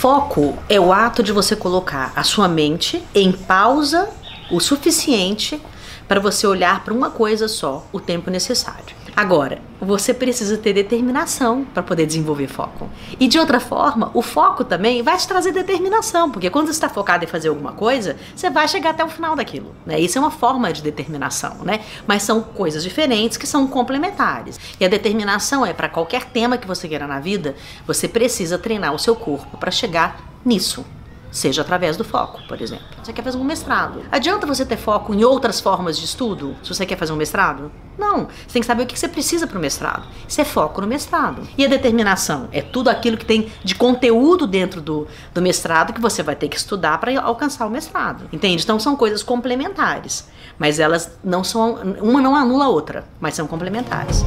Foco é o ato de você colocar a sua mente em pausa o suficiente para você olhar para uma coisa só o tempo necessário. Agora, você precisa ter determinação para poder desenvolver foco. E de outra forma, o foco também vai te trazer determinação, porque quando você está focado em fazer alguma coisa, você vai chegar até o final daquilo. Né? Isso é uma forma de determinação, né? Mas são coisas diferentes que são complementares. E a determinação é para qualquer tema que você queira na vida, você precisa treinar o seu corpo para chegar nisso. Seja através do foco, por exemplo. Você quer fazer um mestrado. Adianta você ter foco em outras formas de estudo se você quer fazer um mestrado? Não. Você tem que saber o que você precisa para o mestrado. Isso é foco no mestrado. E a determinação é tudo aquilo que tem de conteúdo dentro do, do mestrado que você vai ter que estudar para alcançar o mestrado. Entende? Então são coisas complementares. Mas elas não são. Uma não anula a outra, mas são complementares.